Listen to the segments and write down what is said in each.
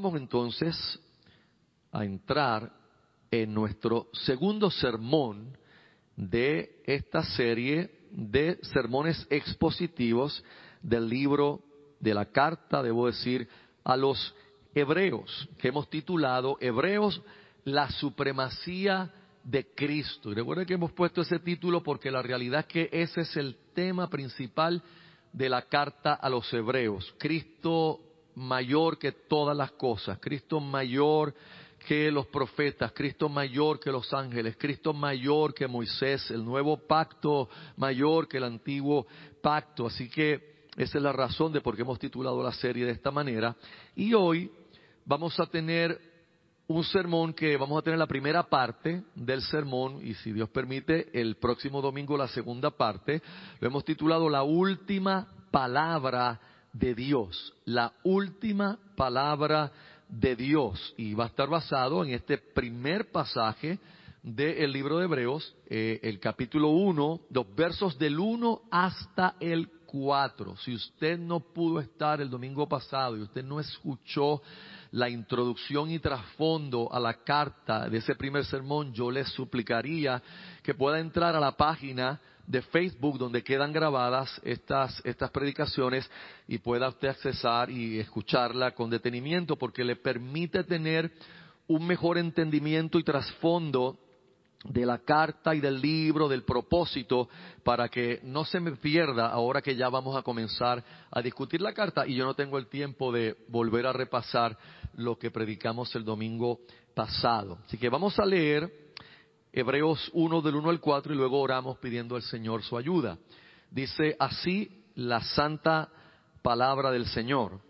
Vamos entonces a entrar en nuestro segundo sermón de esta serie de sermones expositivos del libro de la carta, debo decir, a los hebreos, que hemos titulado Hebreos, la supremacía de Cristo. Y recuerden que hemos puesto ese título porque la realidad es que ese es el tema principal de la carta a los hebreos. Cristo mayor que todas las cosas, Cristo mayor que los profetas, Cristo mayor que los ángeles, Cristo mayor que Moisés, el nuevo pacto mayor que el antiguo pacto. Así que esa es la razón de por qué hemos titulado la serie de esta manera. Y hoy vamos a tener un sermón que vamos a tener la primera parte del sermón y si Dios permite el próximo domingo la segunda parte. Lo hemos titulado La última palabra de Dios. La última palabra de Dios. Y va a estar basado en este primer pasaje del libro de Hebreos, eh, el capítulo 1, los versos del 1 hasta el 4. Si usted no pudo estar el domingo pasado y usted no escuchó la introducción y trasfondo a la carta de ese primer sermón, yo le suplicaría que pueda entrar a la página de Facebook donde quedan grabadas estas, estas predicaciones y pueda usted accesar y escucharla con detenimiento porque le permite tener un mejor entendimiento y trasfondo de la carta y del libro, del propósito, para que no se me pierda ahora que ya vamos a comenzar a discutir la carta y yo no tengo el tiempo de volver a repasar lo que predicamos el domingo pasado. Así que vamos a leer Hebreos 1 del 1 al 4 y luego oramos pidiendo al Señor su ayuda. Dice así la santa palabra del Señor.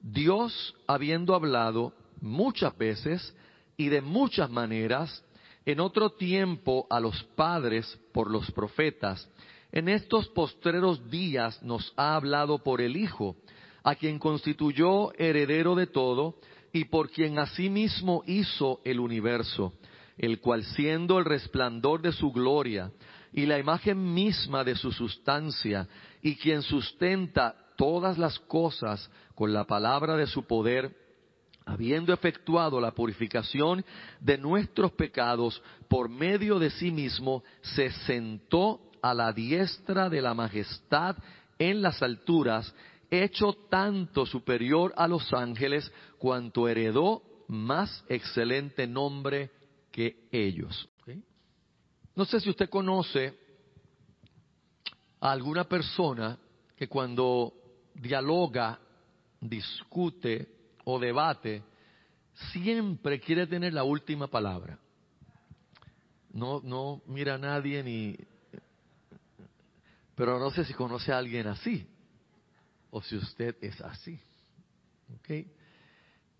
Dios, habiendo hablado muchas veces y de muchas maneras, en otro tiempo a los padres por los profetas, en estos postreros días nos ha hablado por el Hijo, a quien constituyó heredero de todo y por quien asimismo hizo el universo el cual siendo el resplandor de su gloria y la imagen misma de su sustancia, y quien sustenta todas las cosas con la palabra de su poder, habiendo efectuado la purificación de nuestros pecados por medio de sí mismo, se sentó a la diestra de la majestad en las alturas, hecho tanto superior a los ángeles, cuanto heredó más excelente nombre que ellos. No sé si usted conoce a alguna persona que cuando dialoga, discute o debate, siempre quiere tener la última palabra. No, no mira a nadie ni... Pero no sé si conoce a alguien así o si usted es así.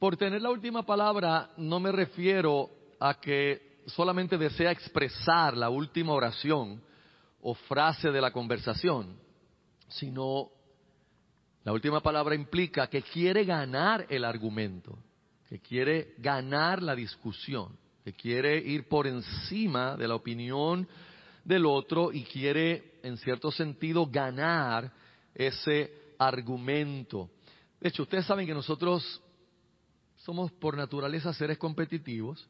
Por tener la última palabra no me refiero a que solamente desea expresar la última oración o frase de la conversación, sino la última palabra implica que quiere ganar el argumento, que quiere ganar la discusión, que quiere ir por encima de la opinión del otro y quiere, en cierto sentido, ganar ese argumento. De hecho, ustedes saben que nosotros somos por naturaleza seres competitivos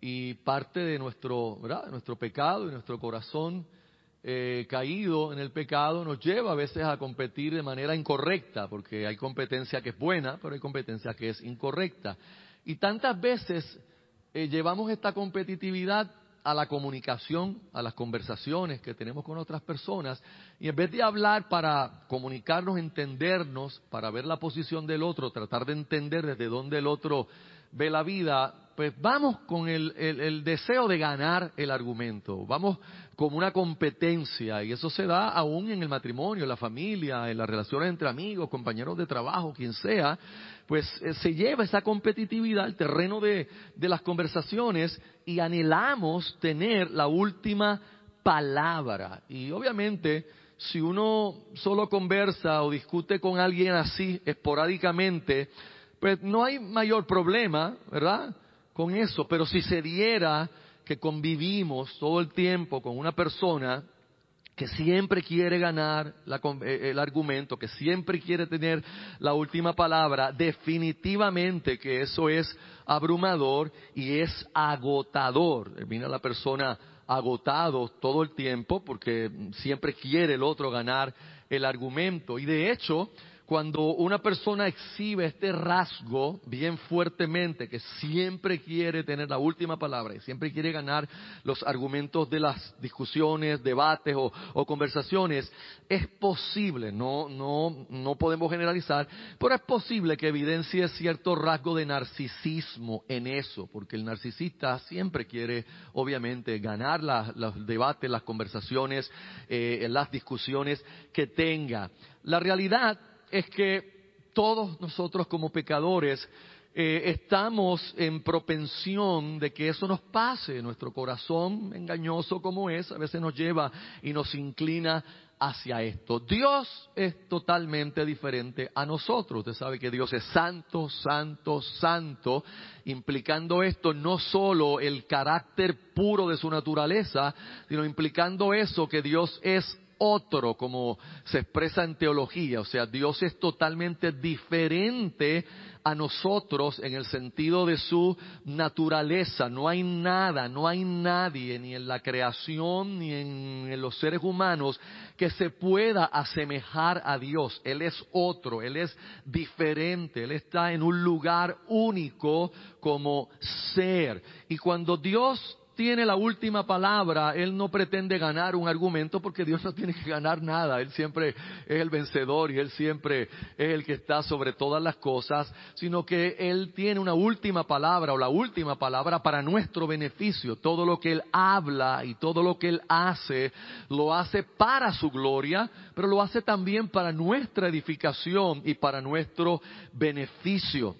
y parte de nuestro, ¿verdad? nuestro pecado y nuestro corazón eh, caído en el pecado nos lleva a veces a competir de manera incorrecta, porque hay competencia que es buena, pero hay competencia que es incorrecta. Y tantas veces eh, llevamos esta competitividad a la comunicación, a las conversaciones que tenemos con otras personas, y en vez de hablar para comunicarnos, entendernos, para ver la posición del otro, tratar de entender desde dónde el otro ve la vida, pues vamos con el, deseo de ganar el argumento, vamos como una competencia y eso se da aún en el matrimonio, en la familia, en las relaciones entre amigos, compañeros de trabajo, quien sea, pues eh, se lleva esa competitividad al terreno de las conversaciones y anhelamos tener la última palabra. Y obviamente, si uno solo conversa o discute con alguien así esporádicamente, pues no hay mayor problema, ¿verdad? Con eso, pero si se diera que convivimos todo el tiempo con una persona que siempre quiere ganar eh, el argumento, que siempre quiere tener la última palabra, definitivamente que eso es abrumador y es agotador. Termina la persona agotado todo el tiempo porque siempre quiere el otro ganar el argumento. Y de hecho, cuando una persona exhibe este rasgo bien fuertemente, que siempre quiere tener la última palabra y siempre quiere ganar los argumentos de las discusiones, debates o, conversaciones, es posible, no, no, no podemos generalizar, pero es posible que evidencie cierto rasgo de narcisismo en eso, porque el narcisista siempre quiere, obviamente, ganar los debates, las conversaciones, eh, las discusiones que tenga. La realidad es que todos nosotros como pecadores eh, estamos en propensión de que eso nos pase. Nuestro corazón, engañoso como es, a veces nos lleva y nos inclina hacia esto. Dios es totalmente diferente a nosotros. Usted sabe que Dios es santo, santo, santo, implicando esto no solo el carácter puro de su naturaleza, sino implicando eso que Dios es otro, como se expresa en teología. O sea, Dios es totalmente diferente a nosotros en el sentido de su naturaleza. No hay nada, no hay nadie, ni en la creación, ni en, los seres humanos, que se pueda asemejar a Dios. Él es otro, Él es diferente, Él está en un lugar único como ser. Y cuando Dios tiene la última palabra, Él no pretende ganar un argumento porque Dios no tiene que ganar nada, Él siempre es el vencedor y Él siempre es el que está sobre todas las cosas, sino que Él tiene una última palabra o la última palabra para nuestro beneficio. Todo lo que Él habla y todo lo que Él hace, lo hace para su gloria, pero lo hace también para nuestra edificación y para nuestro beneficio.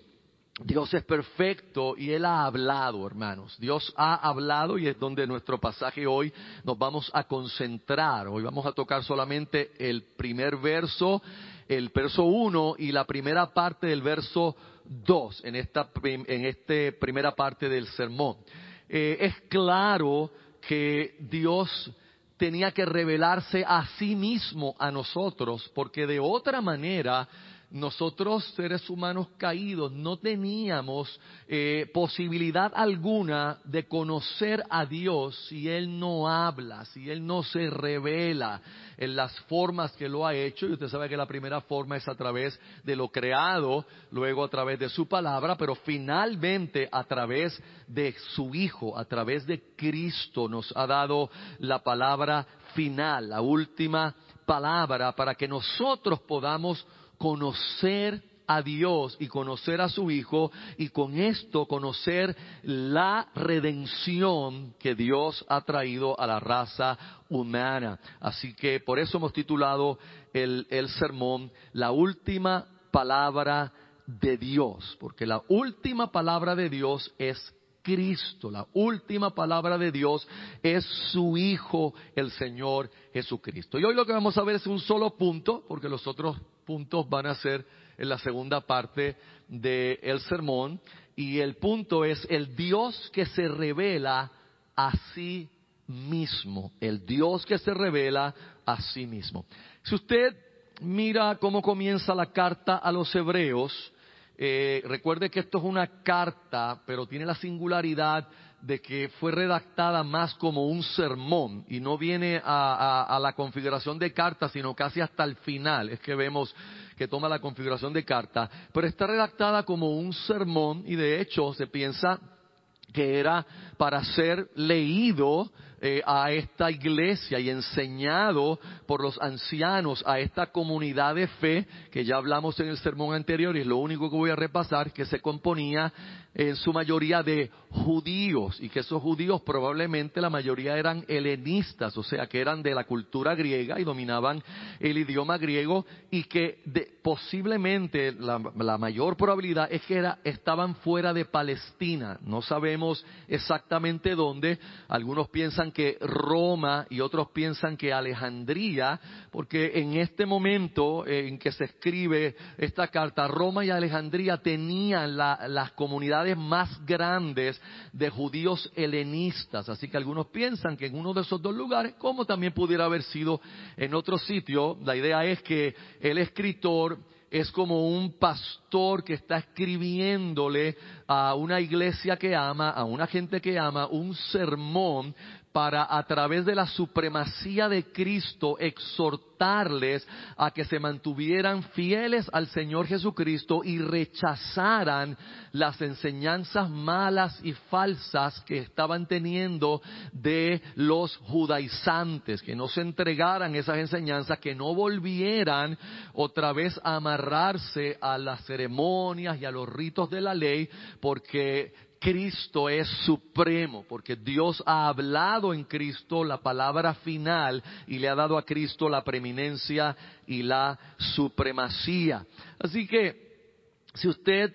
Dios es perfecto y Él ha hablado, hermanos. Dios ha hablado y es donde nuestro pasaje hoy nos vamos a concentrar. Hoy vamos a tocar solamente el primer verso, el verso 1 y la primera parte del verso 2 en esta en este primera parte del sermón. Eh, es claro que Dios tenía que revelarse a sí mismo a nosotros porque de otra manera nosotros seres humanos caídos no teníamos eh, posibilidad alguna de conocer a Dios si Él no habla, si Él no se revela en las formas que lo ha hecho. Y usted sabe que la primera forma es a través de lo creado, luego a través de su palabra, pero finalmente a través de su Hijo, a través de Cristo nos ha dado la palabra final, la última palabra para que nosotros podamos conocer a Dios y conocer a su Hijo y con esto conocer la redención que Dios ha traído a la raza humana. Así que por eso hemos titulado el, el sermón La última palabra de Dios, porque la última palabra de Dios es Cristo. La última palabra de Dios es su Hijo, el Señor Jesucristo. Y hoy lo que vamos a ver es un solo punto, porque los otros puntos van a ser en la segunda parte del sermón. Y el punto es el Dios que se revela a sí mismo. El Dios que se revela a sí mismo. Si usted mira cómo comienza la carta a los hebreos, eh, recuerde que esto es una carta, pero tiene la singularidad de que fue redactada más como un sermón y no viene a, la configuración de carta, sino casi hasta el final. Es que vemos que toma la configuración de carta, pero está redactada como un sermón y de hecho se piensa que era para ser leído eh, a esta iglesia y enseñado por los ancianos a esta comunidad de fe que ya hablamos en el sermón anterior y es lo único que voy a repasar, que se componía en su mayoría de judíos y que esos judíos probablemente la mayoría eran helenistas, o sea que eran de la cultura griega y dominaban el idioma griego y que posiblemente la, mayor probabilidad es que era, estaban fuera de Palestina, no sabemos exactamente dónde, algunos piensan que Roma y otros piensan que Alejandría, porque en este momento en que se escribe esta carta, Roma y Alejandría tenían las comunidades comunidades más grandes de judíos helenistas. Así que algunos piensan que en uno de esos dos lugares, como también pudiera haber sido en otro sitio, la idea es que el escritor es como un pastor que está escribiéndole a una iglesia que ama, a una gente que ama, un sermón para a través de la supremacía de Cristo exhortarles a que se mantuvieran fieles al Señor Jesucristo y rechazaran las enseñanzas malas y falsas que estaban teniendo de los judaizantes, que no se entregaran esas enseñanzas, que no volvieran otra vez a amarrarse a las ceremonias y a los ritos de la ley, porque Cristo es supremo, porque Dios ha hablado en Cristo la palabra final y le ha dado a Cristo la preeminencia y la supremacía. Así que, si usted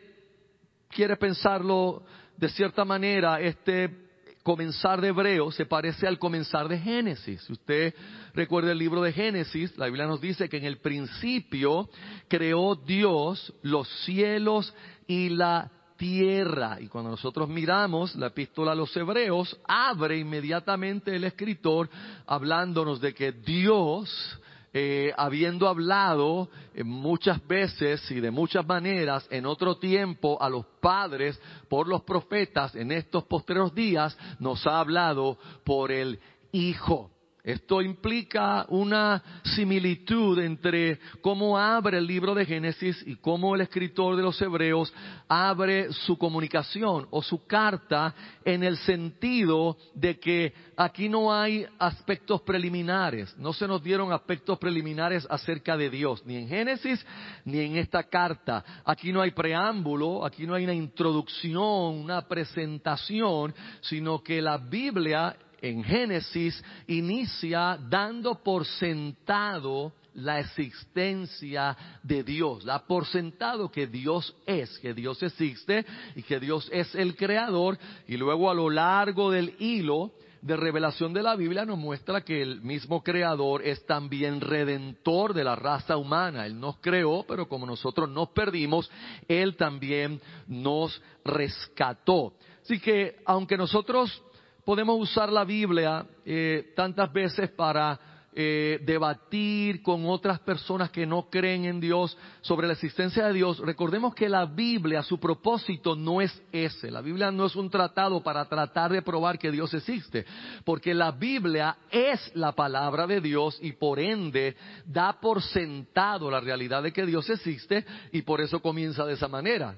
quiere pensarlo de cierta manera, este comenzar de Hebreo se parece al comenzar de Génesis. Si usted recuerda el libro de Génesis, la Biblia nos dice que en el principio creó Dios los cielos y la tierra. Y cuando nosotros miramos la epístola a los hebreos, abre inmediatamente el escritor hablándonos de que Dios, eh, habiendo hablado eh, muchas veces y de muchas maneras en otro tiempo a los padres por los profetas, en estos postreros días nos ha hablado por el Hijo. Esto implica una similitud entre cómo abre el libro de Génesis y cómo el escritor de los Hebreos abre su comunicación o su carta en el sentido de que aquí no hay aspectos preliminares, no se nos dieron aspectos preliminares acerca de Dios, ni en Génesis ni en esta carta. Aquí no hay preámbulo, aquí no hay una introducción, una presentación, sino que la Biblia en Génesis inicia dando por sentado la existencia de Dios, da por sentado que Dios es, que Dios existe y que Dios es el creador y luego a lo largo del hilo de revelación de la Biblia nos muestra que el mismo creador es también redentor de la raza humana. Él nos creó, pero como nosotros nos perdimos, Él también nos rescató. Así que aunque nosotros podemos usar la Biblia eh, tantas veces para eh, debatir con otras personas que no creen en Dios sobre la existencia de Dios, recordemos que la Biblia, su propósito no es ese. La Biblia no es un tratado para tratar de probar que Dios existe, porque la Biblia es la palabra de Dios y por ende da por sentado la realidad de que Dios existe y por eso comienza de esa manera.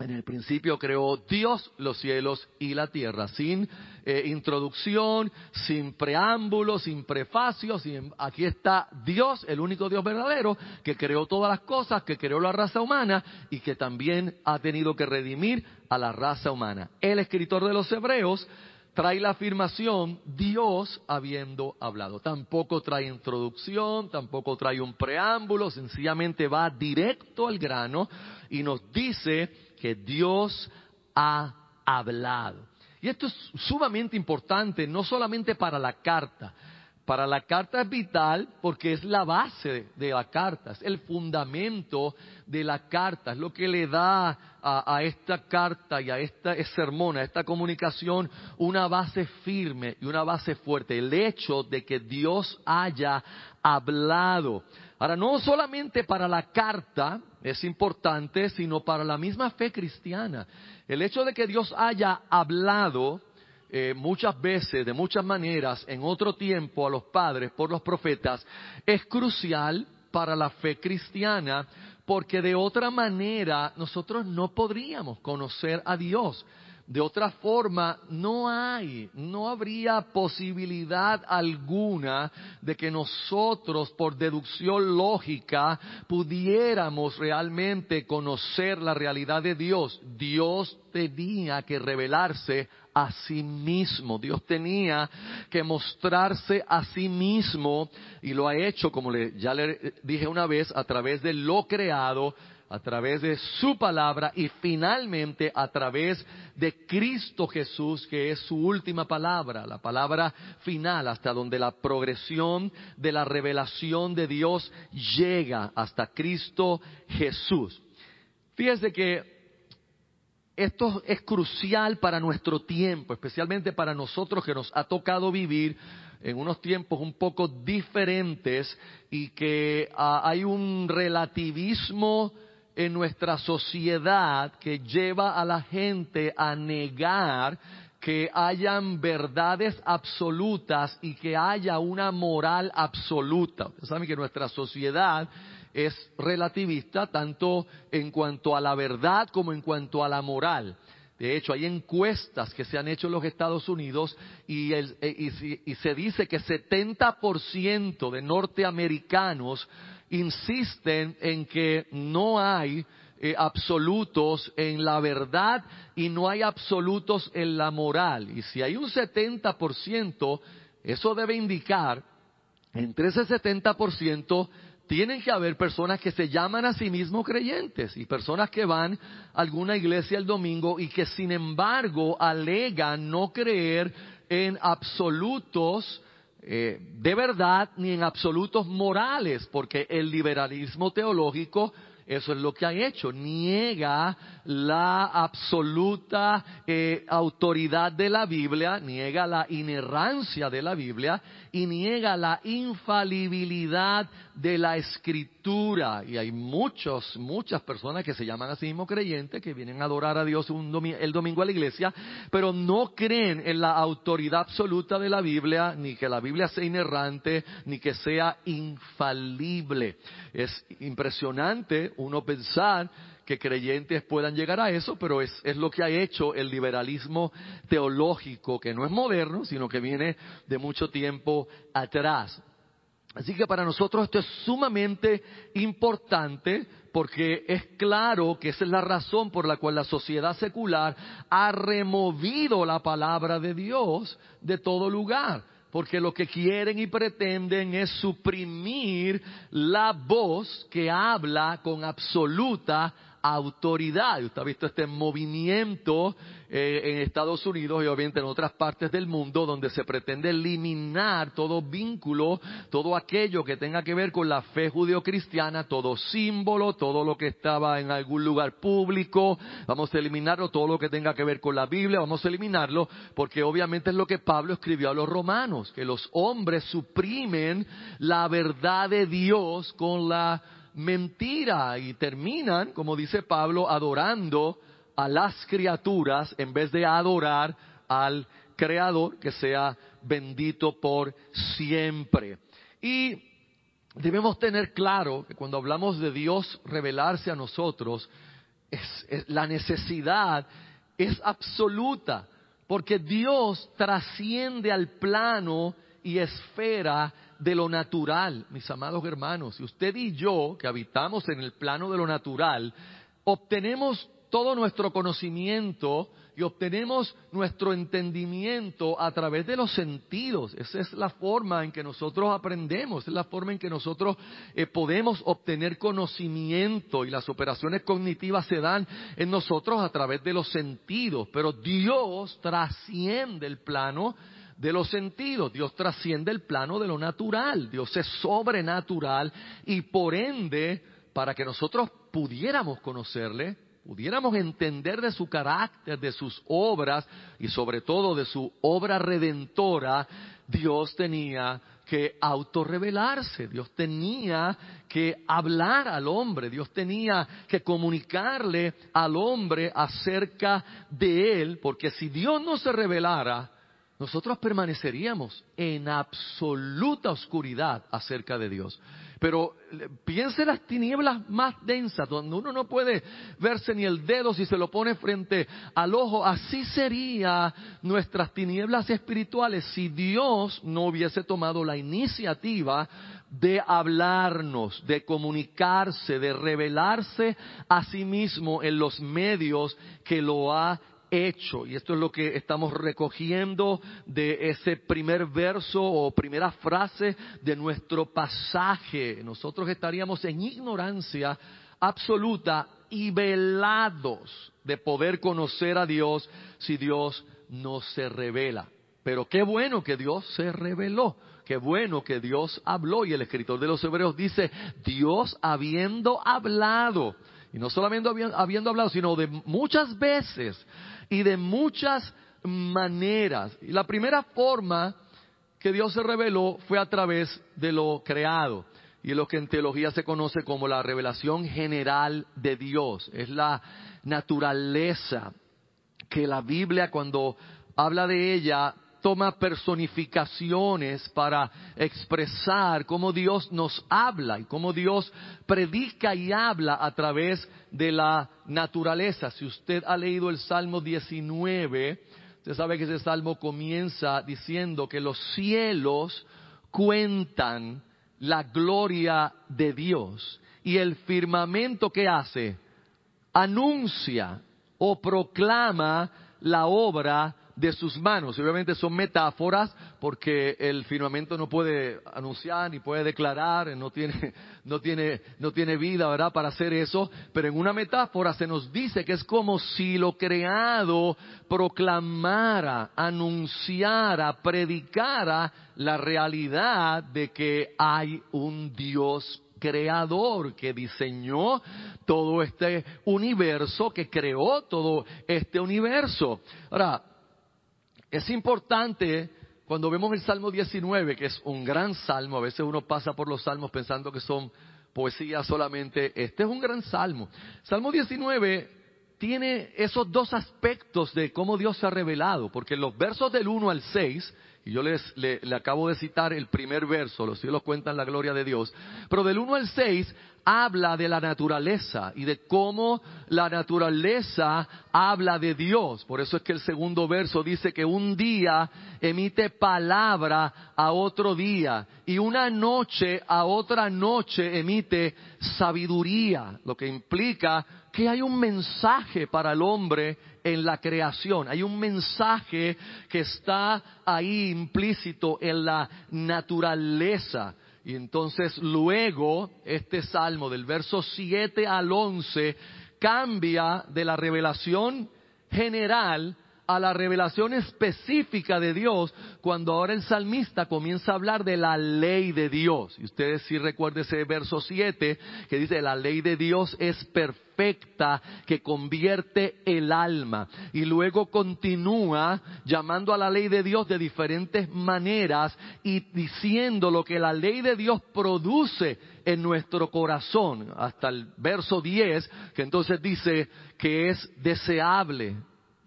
En el principio creó Dios los cielos y la tierra, sin eh, introducción, sin preámbulo, sin prefacio. aquí está Dios, el único Dios verdadero, que creó todas las cosas, que creó la raza humana y que también ha tenido que redimir a la raza humana. El escritor de los Hebreos trae la afirmación Dios habiendo hablado. Tampoco trae introducción, tampoco trae un preámbulo, sencillamente va directo al grano y nos dice que Dios ha hablado. Y esto es sumamente importante, no solamente para la carta. Para la carta es vital porque es la base de la carta, es el fundamento de la carta, es lo que le da a, esta carta y a esta sermón, a esta comunicación, una base firme y una base fuerte. El hecho de que Dios haya hablado. Ahora, no solamente para la carta es importante, sino para la misma fe cristiana. El hecho de que Dios haya hablado eh, muchas veces, de muchas maneras, en otro tiempo a los padres por los profetas, es crucial para la fe cristiana, porque de otra manera nosotros no podríamos conocer a Dios. De otra forma, no hay, no habría posibilidad alguna de que nosotros, por deducción lógica, pudiéramos realmente conocer la realidad de Dios. Dios tenía que revelarse a sí mismo. Dios tenía que mostrarse a sí mismo y lo ha hecho, como ya le dije una vez, a través de lo creado a través de su palabra y finalmente a través de Cristo Jesús, que es su última palabra, la palabra final, hasta donde la progresión de la revelación de Dios llega hasta Cristo Jesús. Fíjese que esto es crucial para nuestro tiempo, especialmente para nosotros que nos ha tocado vivir en unos tiempos un poco diferentes y que ah, hay un relativismo en nuestra sociedad que lleva a la gente a negar que hayan verdades absolutas y que haya una moral absoluta. Ustedes saben que nuestra sociedad es relativista tanto en cuanto a la verdad como en cuanto a la moral. De hecho, hay encuestas que se han hecho en los Estados Unidos y, eh, se dice que 70% de norteamericanos insisten en que no hay eh, absolutos en la verdad y no hay absolutos en la moral. Y si hay un 70%, eso debe indicar, entre ese 70%, tienen que haber personas que se llaman a sí mismos creyentes y personas que van a alguna iglesia el domingo y que sin embargo alegan no creer en absolutos eh, de verdad ni en absolutos morales, porque el liberalismo teológico eso es lo que ha hecho. Niega la absoluta eh, autoridad de la Biblia, niega la inerrancia de la Biblia y niega la infalibilidad de la escritura. Y hay muchos, muchas personas que se llaman a sí mismos creyentes, que vienen a adorar a Dios el domingo a la iglesia, pero no creen en la autoridad absoluta de la Biblia, ni que la Biblia sea inerrante, ni que sea infalible. Es impresionante uno pensar que creyentes puedan llegar a eso, pero es, es, lo que ha hecho el liberalismo teológico, que no es moderno, sino que viene de mucho tiempo atrás. Así que para nosotros esto es sumamente importante porque es claro que esa es la razón por la cual la sociedad secular ha removido la palabra de Dios de todo lugar porque lo que quieren y pretenden es suprimir la voz que habla con absoluta autoridad. Usted ha visto este movimiento eh, en Estados Unidos y obviamente en otras partes del mundo donde se pretende eliminar todo vínculo, todo aquello que tenga que ver con la fe judeocristiana, todo símbolo, todo lo que estaba en algún lugar público, vamos a eliminarlo, todo lo que tenga que ver con la Biblia, vamos a eliminarlo, porque obviamente es lo que Pablo escribió a los romanos, que los hombres suprimen la verdad de Dios con la mentira y terminan, como dice Pablo, adorando a las criaturas en vez de adorar al Creador que sea bendito por siempre. Y debemos tener claro que cuando hablamos de Dios revelarse a nosotros, la necesidad es absoluta, porque Dios trasciende al plano y esfera de lo natural, mis amados hermanos. Y usted y yo, que habitamos en el plano de lo natural, obtenemos todo nuestro conocimiento y obtenemos nuestro entendimiento a través de los sentidos. Esa es la forma en que nosotros aprendemos, es la forma en que nosotros eh, podemos obtener conocimiento y las operaciones cognitivas se dan en nosotros a través de los sentidos. Pero Dios trasciende el plano de los sentidos. Dios trasciende el plano de lo natural. Dios es sobrenatural y por ende, para que nosotros pudiéramos conocerle, pudiéramos entender de su carácter, de sus obras y sobre todo de su obra redentora, Dios tenía que autorrevelarse, Dios tenía que hablar al hombre, Dios tenía que comunicarle al hombre acerca de él, porque si Dios no se revelara, nosotros permaneceríamos en absoluta oscuridad acerca de Dios. Pero eh, piense las tinieblas más densas, donde uno no puede verse ni el dedo si se lo pone frente al ojo. Así serían nuestras tinieblas espirituales si Dios no hubiese tomado la iniciativa de hablarnos, de comunicarse, de revelarse a sí mismo en los medios que lo ha hecho. Y esto es lo que estamos recogiendo de ese primer verso o primera frase de nuestro pasaje. Nosotros estaríamos en ignorancia absoluta y velados de poder conocer a Dios si Dios no se revela. Pero qué bueno que Dios se reveló. Qué bueno que Dios habló y el escritor de los Hebreos dice, Dios habiendo hablado Y no solamente habiendo hablado, sino de muchas veces y de muchas maneras. Y la primera forma que Dios se reveló fue a través de lo creado. Y lo que en teología se conoce como la revelación general de Dios. Es la naturaleza que la Biblia cuando habla de ella toma personificaciones para expresar cómo Dios nos habla y cómo Dios predica y habla a través de la naturaleza. Si usted ha leído el Salmo 19, usted sabe que ese salmo comienza diciendo que los cielos cuentan la gloria de Dios y el firmamento que hace anuncia o proclama la obra de sus manos. Obviamente son metáforas porque el firmamento no puede anunciar ni puede declarar, no tiene, no tiene, no tiene vida, ¿verdad? Para hacer eso. Pero en una metáfora se nos dice que es como si lo creado proclamara, anunciara, predicara la realidad de que hay un Dios creador que diseñó todo este universo, que creó todo este universo. Ahora, es importante cuando vemos el Salmo 19, que es un gran salmo, a veces uno pasa por los salmos pensando que son poesía solamente, este es un gran salmo. Salmo 19 tiene esos dos aspectos de cómo Dios se ha revelado, porque los versos del 1 al 6, y yo les le, acabo de citar el primer verso, los cielos cuentan la gloria de Dios, pero del 1 al 6 habla de la naturaleza y de cómo la naturaleza habla de Dios. Por eso es que el segundo verso dice que un día emite palabra a otro día y una noche a otra noche emite sabiduría, lo que implica que hay un mensaje para el hombre en la creación, hay un mensaje que está ahí implícito en la naturaleza. Y entonces luego este salmo del verso 7 al 11 cambia de la revelación general a la revelación específica de Dios cuando ahora el salmista comienza a hablar de la ley de Dios. Y ustedes sí recuerden ese verso 7 que dice, la ley de Dios es perfecta que convierte el alma. Y luego continúa llamando a la ley de Dios de diferentes maneras y diciendo lo que la ley de Dios produce en nuestro corazón. Hasta el verso 10 que entonces dice que es deseable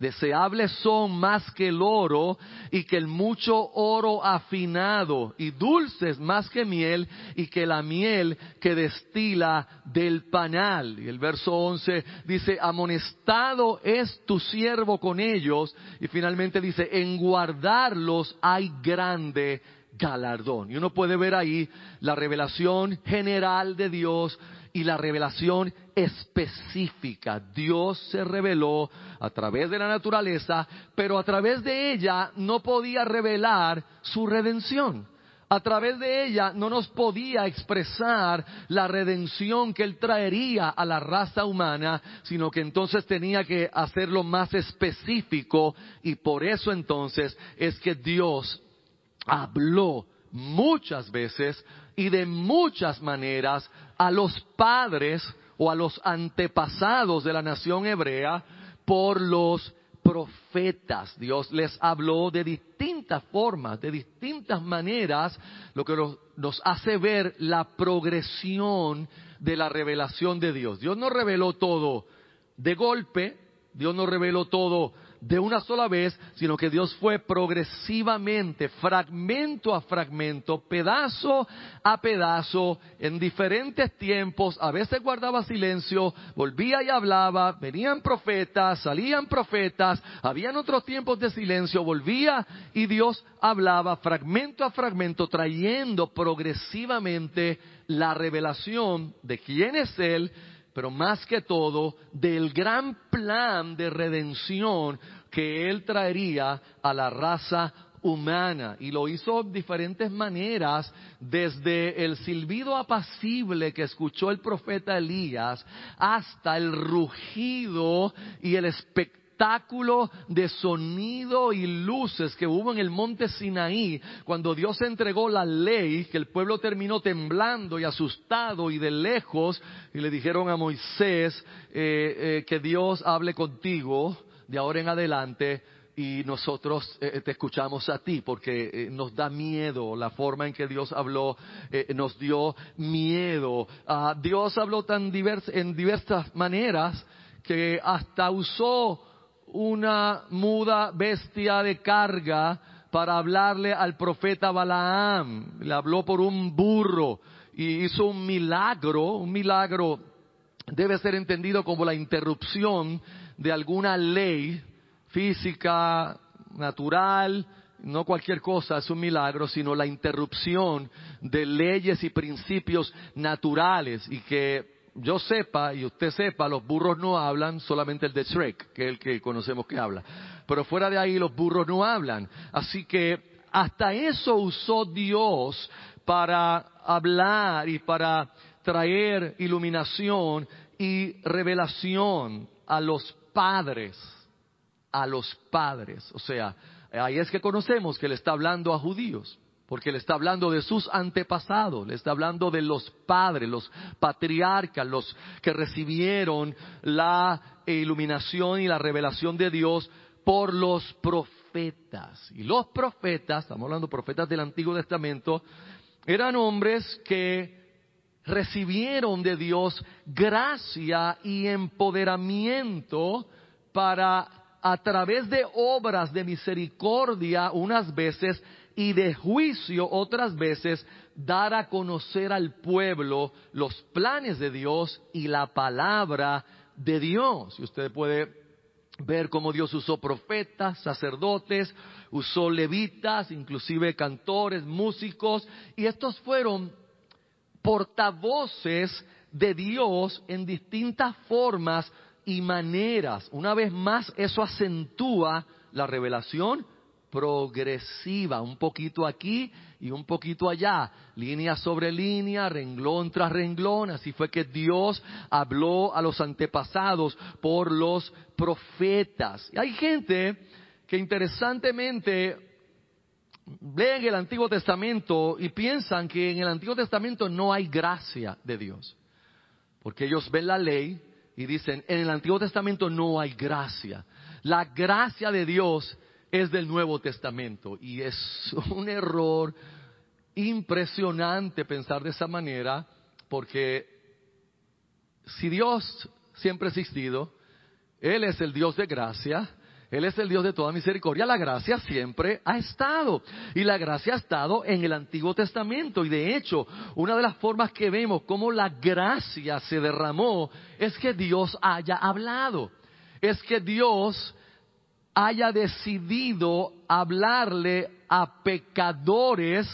Deseables son más que el oro y que el mucho oro afinado y dulces más que miel y que la miel que destila del panal. Y el verso 11 dice, amonestado es tu siervo con ellos. Y finalmente dice, en guardarlos hay grande galardón. Y uno puede ver ahí la revelación general de Dios y la revelación específica. Dios se reveló a través de la naturaleza, pero a través de ella no podía revelar su redención. A través de ella no nos podía expresar la redención que Él traería a la raza humana, sino que entonces tenía que hacerlo más específico y por eso entonces es que Dios habló muchas veces y de muchas maneras a los padres o a los antepasados de la nación hebrea por los profetas. Dios les habló de distintas formas, de distintas maneras, lo que nos, hace ver la progresión de la revelación de Dios. Dios no reveló todo de golpe, Dios no reveló todo de una sola vez, sino que Dios fue progresivamente, fragmento a fragmento, pedazo a pedazo, en diferentes tiempos, a veces guardaba silencio, volvía y hablaba, venían profetas, salían profetas, habían otros tiempos de silencio, volvía y Dios hablaba fragmento a fragmento, trayendo progresivamente la revelación de quién es Él, pero más que todo del gran plan de redención que Él traería a la raza humana. Y lo hizo de diferentes maneras, desde el silbido apacible que escuchó el profeta Elías hasta el rugido y el espectáculo espectáculo de sonido y luces que hubo en el monte Sinaí, cuando Dios entregó la ley, que el pueblo terminó temblando y asustado y de lejos, y le dijeron a Moisés eh, eh, que Dios hable contigo de ahora en adelante, y nosotros eh, te escuchamos a ti porque nos da miedo la forma en que Dios habló, nos dio miedo. Ah, Dios habló tan en diversas maneras que hasta usó una muda bestia de carga para hablarle al profeta Balaam. Le habló por un burro y hizo un milagro, un milagro debe ser entendido como la interrupción de alguna ley física, natural, no cualquier cosa es un milagro, sino la interrupción de leyes y principios naturales y que yo sepa y usted sepa, los burros no hablan, solamente el de Shrek, que es el que conocemos que habla. Pero fuera de ahí los burros no hablan. Así que hasta eso usó Dios para hablar y para traer iluminación y revelación a los padres a los padres. O sea, ahí es que conocemos que le está hablando a judíos, porque le está hablando de sus antepasados, le está hablando de los padres, los patriarcas, los que recibieron la iluminación y la revelación de Dios por los profetas. Y los profetas, estamos hablando de profetas del Antiguo Testamento, eran hombres que recibieron de Dios gracia y empoderamiento para a través de obras de misericordia unas veces y de juicio otras veces, dar a conocer al pueblo los planes de Dios y la palabra de Dios. Y usted puede ver cómo Dios usó profetas, sacerdotes, usó levitas, inclusive cantores, músicos, y estos fueron portavoces de Dios en distintas formas y maneras. Una vez más, eso acentúa la revelación progresiva, un poquito aquí y un poquito allá, línea sobre línea, renglón tras renglón. Así fue que Dios habló a los antepasados por los profetas. Y hay gente que interesantemente leen el Antiguo Testamento y piensan que en el Antiguo Testamento no hay gracia de Dios, porque ellos ven la ley y dicen, en el Antiguo Testamento no hay gracia. La gracia de Dios es del Nuevo Testamento y es un error impresionante pensar de esa manera porque si Dios siempre ha existido, Él es el Dios de gracia, él es el Dios de toda misericordia. La gracia siempre ha estado. Y la gracia ha estado en el Antiguo Testamento. Y de hecho, una de las formas que vemos cómo la gracia se derramó es que Dios haya hablado. Es que Dios haya decidido hablarle a pecadores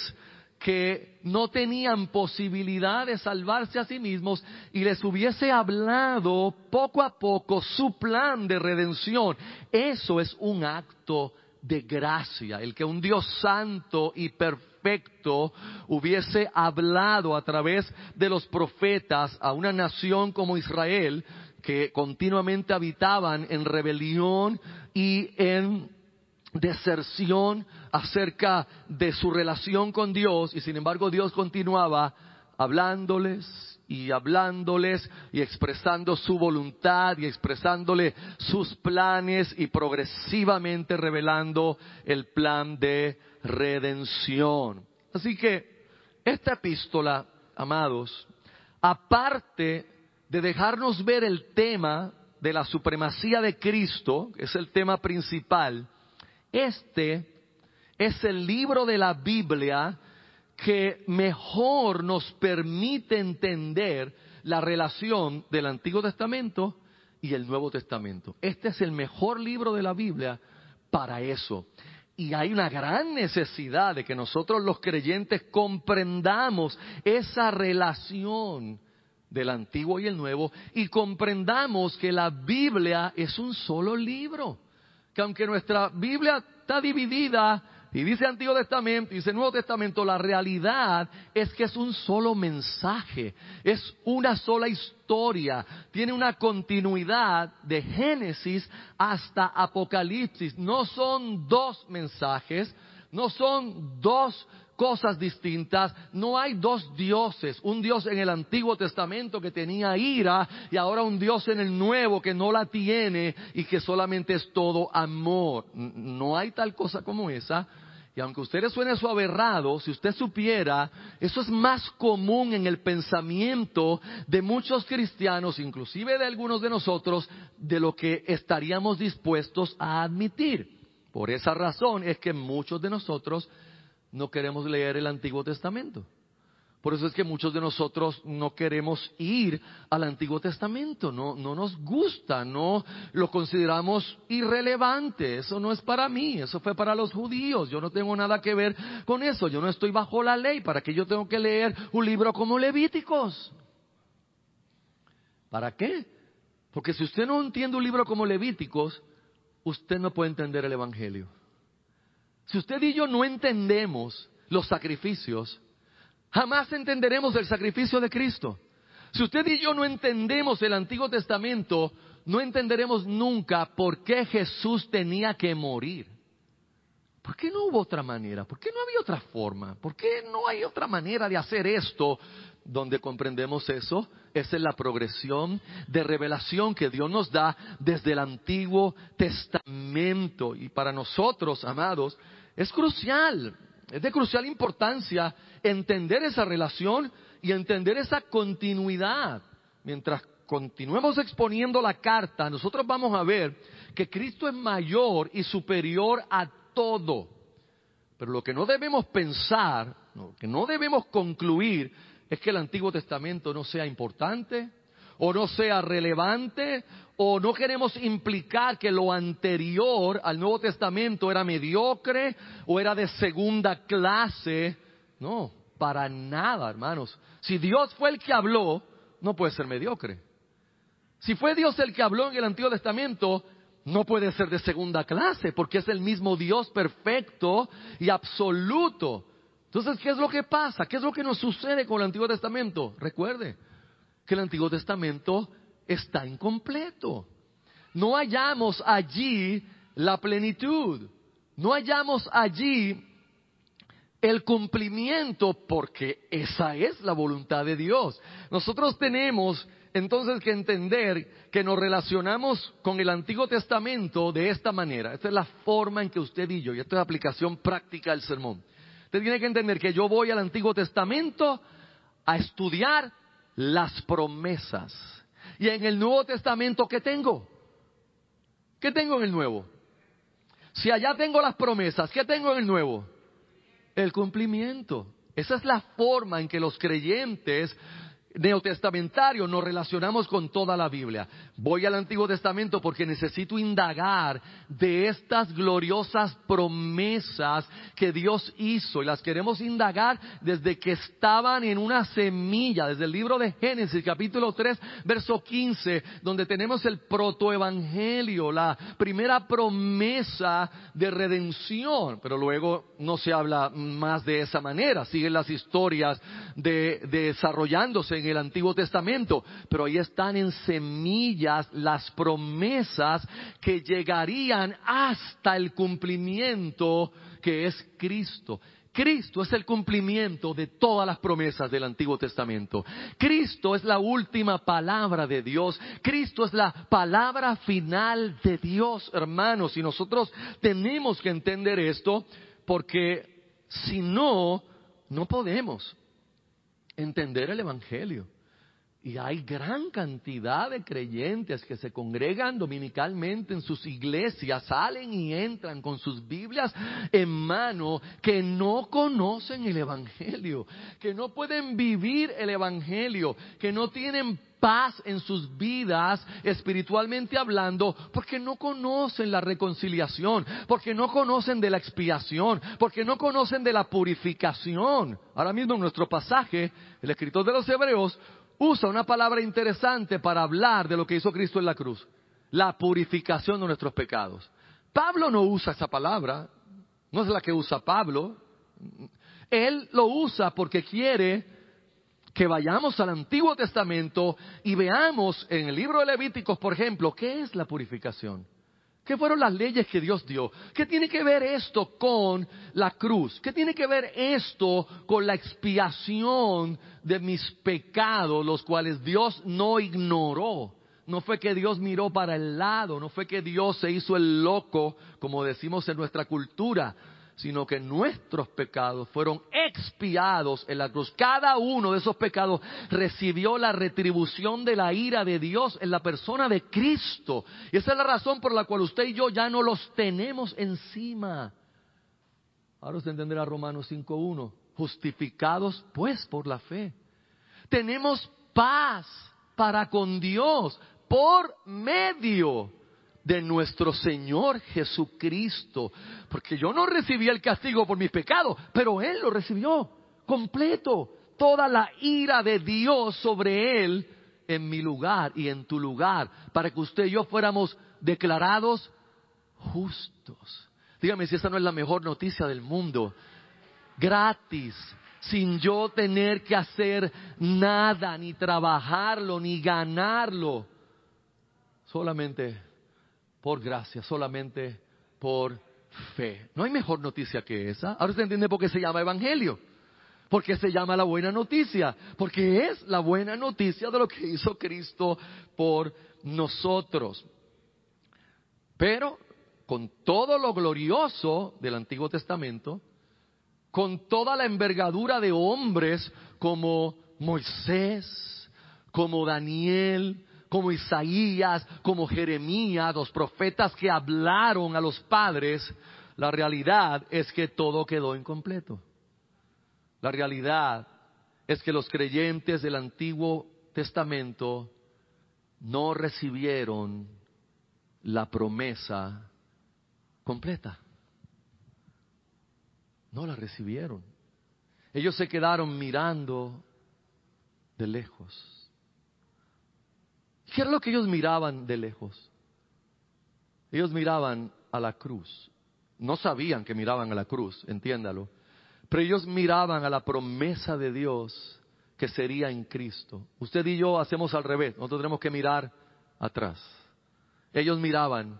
que no tenían posibilidad de salvarse a sí mismos y les hubiese hablado poco a poco su plan de redención. Eso es un acto de gracia, el que un Dios santo y perfecto hubiese hablado a través de los profetas a una nación como Israel que continuamente habitaban en rebelión y en deserción acerca de su relación con Dios y sin embargo Dios continuaba hablándoles y hablándoles y expresando su voluntad y expresándole sus planes y progresivamente revelando el plan de redención. Así que esta epístola, amados, aparte de dejarnos ver el tema de la supremacía de Cristo, que es el tema principal, este es el libro de la Biblia que mejor nos permite entender la relación del Antiguo Testamento y el Nuevo Testamento. Este es el mejor libro de la Biblia para eso. Y hay una gran necesidad de que nosotros los creyentes comprendamos esa relación del Antiguo y el Nuevo y comprendamos que la Biblia es un solo libro que aunque nuestra Biblia está dividida y dice Antiguo Testamento, y dice Nuevo Testamento, la realidad es que es un solo mensaje, es una sola historia, tiene una continuidad de Génesis hasta Apocalipsis. No son dos mensajes, no son dos cosas distintas. No hay dos dioses. Un Dios en el Antiguo Testamento que tenía ira y ahora un Dios en el Nuevo que no la tiene y que solamente es todo amor. No hay tal cosa como esa. Y aunque usted le suene su aberrado, si usted supiera, eso es más común en el pensamiento de muchos cristianos, inclusive de algunos de nosotros, de lo que estaríamos dispuestos a admitir. Por esa razón es que muchos de nosotros no queremos leer el Antiguo Testamento. Por eso es que muchos de nosotros no queremos ir al Antiguo Testamento, no, no nos gusta, no lo consideramos irrelevante, eso no es para mí, eso fue para los judíos, yo no tengo nada que ver con eso, yo no estoy bajo la ley, ¿para qué yo tengo que leer un libro como Levíticos? ¿Para qué? Porque si usted no entiende un libro como Levíticos, usted no puede entender el Evangelio. Si usted y yo no entendemos los sacrificios, jamás entenderemos el sacrificio de Cristo. Si usted y yo no entendemos el Antiguo Testamento, no entenderemos nunca por qué Jesús tenía que morir. ¿Por qué no hubo otra manera? ¿Por qué no había otra forma? ¿Por qué no hay otra manera de hacer esto? Donde comprendemos eso, esa es la progresión de revelación que Dios nos da desde el Antiguo Testamento. Y para nosotros, amados, es crucial, es de crucial importancia entender esa relación y entender esa continuidad. Mientras continuemos exponiendo la carta, nosotros vamos a ver que Cristo es mayor y superior a todo. Pero lo que no debemos pensar, lo que no debemos concluir, es que el Antiguo Testamento no sea importante, o no sea relevante o no queremos implicar que lo anterior al Nuevo Testamento era mediocre o era de segunda clase. No, para nada, hermanos. Si Dios fue el que habló, no puede ser mediocre. Si fue Dios el que habló en el Antiguo Testamento, no puede ser de segunda clase, porque es el mismo Dios perfecto y absoluto. Entonces, ¿qué es lo que pasa? ¿Qué es lo que nos sucede con el Antiguo Testamento? Recuerde, que el Antiguo Testamento está incompleto. No hallamos allí la plenitud, no hallamos allí el cumplimiento porque esa es la voluntad de Dios. Nosotros tenemos entonces que entender que nos relacionamos con el Antiguo Testamento de esta manera. Esta es la forma en que usted y yo, y esta es aplicación práctica del sermón. Usted tiene que entender que yo voy al Antiguo Testamento a estudiar las promesas. Y en el Nuevo Testamento, ¿qué tengo? ¿Qué tengo en el Nuevo? Si allá tengo las promesas, ¿qué tengo en el Nuevo? El cumplimiento. Esa es la forma en que los creyentes neotestamentario nos relacionamos con toda la Biblia. Voy al Antiguo Testamento porque necesito indagar de estas gloriosas promesas que Dios hizo y las queremos indagar desde que estaban en una semilla, desde el libro de Génesis capítulo 3 verso 15, donde tenemos el protoevangelio, la primera promesa de redención, pero luego no se habla más de esa manera, siguen las historias de, desarrollándose en el Antiguo Testamento, pero ahí están en semillas las promesas que llegarían hasta el cumplimiento que es Cristo. Cristo es el cumplimiento de todas las promesas del Antiguo Testamento. Cristo es la última palabra de Dios. Cristo es la palabra final de Dios, hermanos. Y nosotros tenemos que entender esto porque si no, no podemos entender el Evangelio. Y hay gran cantidad de creyentes que se congregan dominicalmente en sus iglesias, salen y entran con sus Biblias en mano, que no conocen el Evangelio, que no pueden vivir el Evangelio, que no tienen paz en sus vidas espiritualmente hablando porque no conocen la reconciliación, porque no conocen de la expiación, porque no conocen de la purificación. Ahora mismo en nuestro pasaje, el escritor de los Hebreos usa una palabra interesante para hablar de lo que hizo Cristo en la cruz, la purificación de nuestros pecados. Pablo no usa esa palabra, No es la que usa Pablo. Él lo usa porque quiere que vayamos al Antiguo Testamento y veamos en el libro de Levíticos, por ejemplo, qué es la purificación. ¿Qué fueron las leyes que Dios dio? ¿Qué tiene que ver esto con la cruz? ¿Qué tiene que ver esto con la expiación de mis pecados, los cuales Dios no ignoró? No fue que Dios miró para el lado, no fue que Dios se hizo el loco, como decimos en nuestra cultura, sino que nuestros pecados fueron expiados en la cruz. Cada uno de esos pecados recibió la retribución de la ira de Dios en la persona de Cristo. Y esa es la razón por la cual usted y yo ya no los tenemos encima. Ahora usted entenderá Romanos 5.1. Justificados pues por la fe. Tenemos paz para con Dios por medio de nuestro Señor Jesucristo. Porque yo no recibí el castigo por mis pecados, pero Él lo recibió completo. Toda la ira de Dios sobre Él en mi lugar y en tu lugar, para que usted y yo fuéramos declarados justos. Dígame si esa no es la mejor noticia del mundo. Gratis, sin yo tener que hacer nada, ni trabajarlo, ni ganarlo. Solamente por gracia, solamente por fe. No hay mejor noticia que esa. Ahora usted entiende por qué se llama Evangelio. Porque se llama la buena noticia. Porque es la buena noticia de lo que hizo Cristo por nosotros. Pero con todo lo glorioso del Antiguo Testamento, con toda la envergadura de hombres como Moisés, como Daniel, como Isaías, como Jeremías, los profetas que hablaron a los padres, la realidad es que todo quedó incompleto. La realidad es que los creyentes del Antiguo Testamento no recibieron la promesa completa. No la recibieron. Ellos se quedaron mirando de lejos. ¿Qué era lo que ellos miraban de lejos? Ellos miraban a la cruz. No sabían que miraban a la cruz, entiéndalo. Pero ellos miraban a la promesa de Dios que sería en Cristo. Usted y yo hacemos al revés. Nosotros tenemos que mirar atrás. Ellos miraban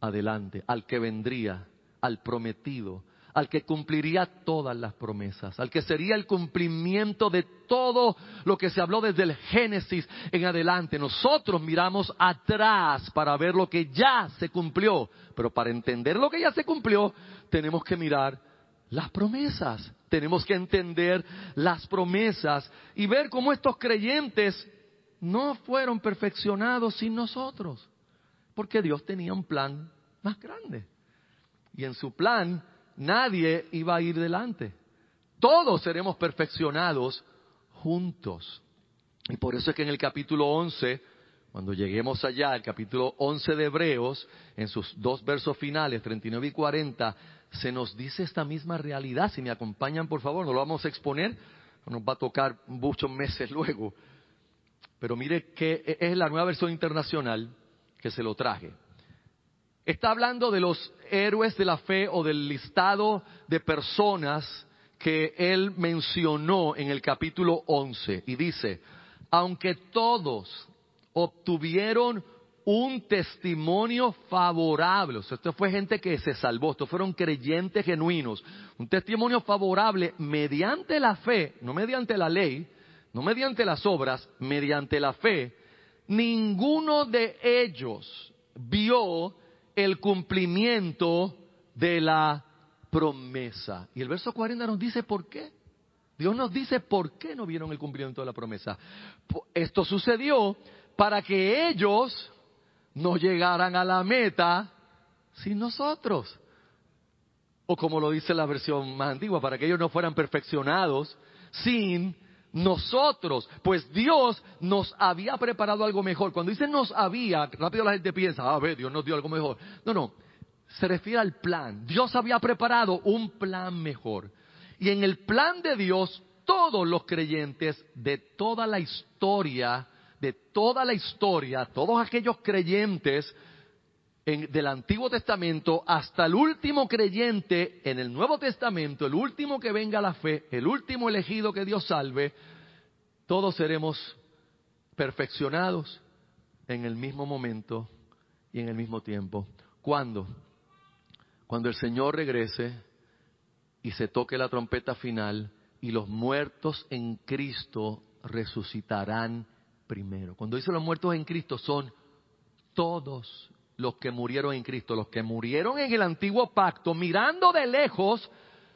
adelante, al que vendría, al prometido, al que cumpliría todas las promesas, al que sería el cumplimiento de todo lo que se habló desde el Génesis en adelante. Nosotros miramos atrás para ver lo que ya se cumplió, pero para entender lo que ya se cumplió, tenemos que mirar las promesas, tenemos que entender las promesas y ver cómo estos creyentes no fueron perfeccionados sin nosotros, porque Dios tenía un plan más grande. Y en su plan nadie iba a ir delante. Todos seremos perfeccionados juntos. Y por eso es que en el capítulo 11, cuando lleguemos allá, el capítulo 11 de Hebreos, en sus dos versos finales, 39 y 40, se nos dice esta misma realidad. Si me acompañan, por favor, no lo vamos a exponer, nos va a tocar muchos meses luego. Pero mire que es la nueva versión internacional que se lo traje. Está hablando de los héroes de la fe o del listado de personas que él mencionó en el capítulo 11 y dice, aunque todos obtuvieron un testimonio favorable, o esto fue gente que se salvó, estos fueron creyentes genuinos, un testimonio favorable mediante la fe, no mediante la ley, no mediante las obras, mediante la fe, ninguno de ellos vio el cumplimiento de la promesa. Y el verso 40 nos dice por qué. Dios nos dice por qué no vieron el cumplimiento de la promesa. Esto sucedió para que ellos no llegaran a la meta sin nosotros. O como lo dice la versión más antigua, para que ellos no fueran perfeccionados sin nosotros, pues Dios nos había preparado algo mejor. Cuando dice nos había, rápido la gente piensa, a ah, ver, Dios nos dio algo mejor. No, no, se refiere al plan. Dios había preparado un plan mejor. Y en el plan de Dios, todos los creyentes de toda la historia, de toda la historia, todos aquellos creyentes del Antiguo Testamento hasta el último creyente en el Nuevo Testamento, el último que venga a la fe, el último elegido que Dios salve, todos seremos perfeccionados en el mismo momento y en el mismo tiempo. ¿Cuándo? Cuando el Señor regrese y se toque la trompeta final y los muertos en Cristo resucitarán primero. Cuando dice los muertos en Cristo son todos los que murieron en Cristo, los que murieron en el antiguo pacto, mirando de lejos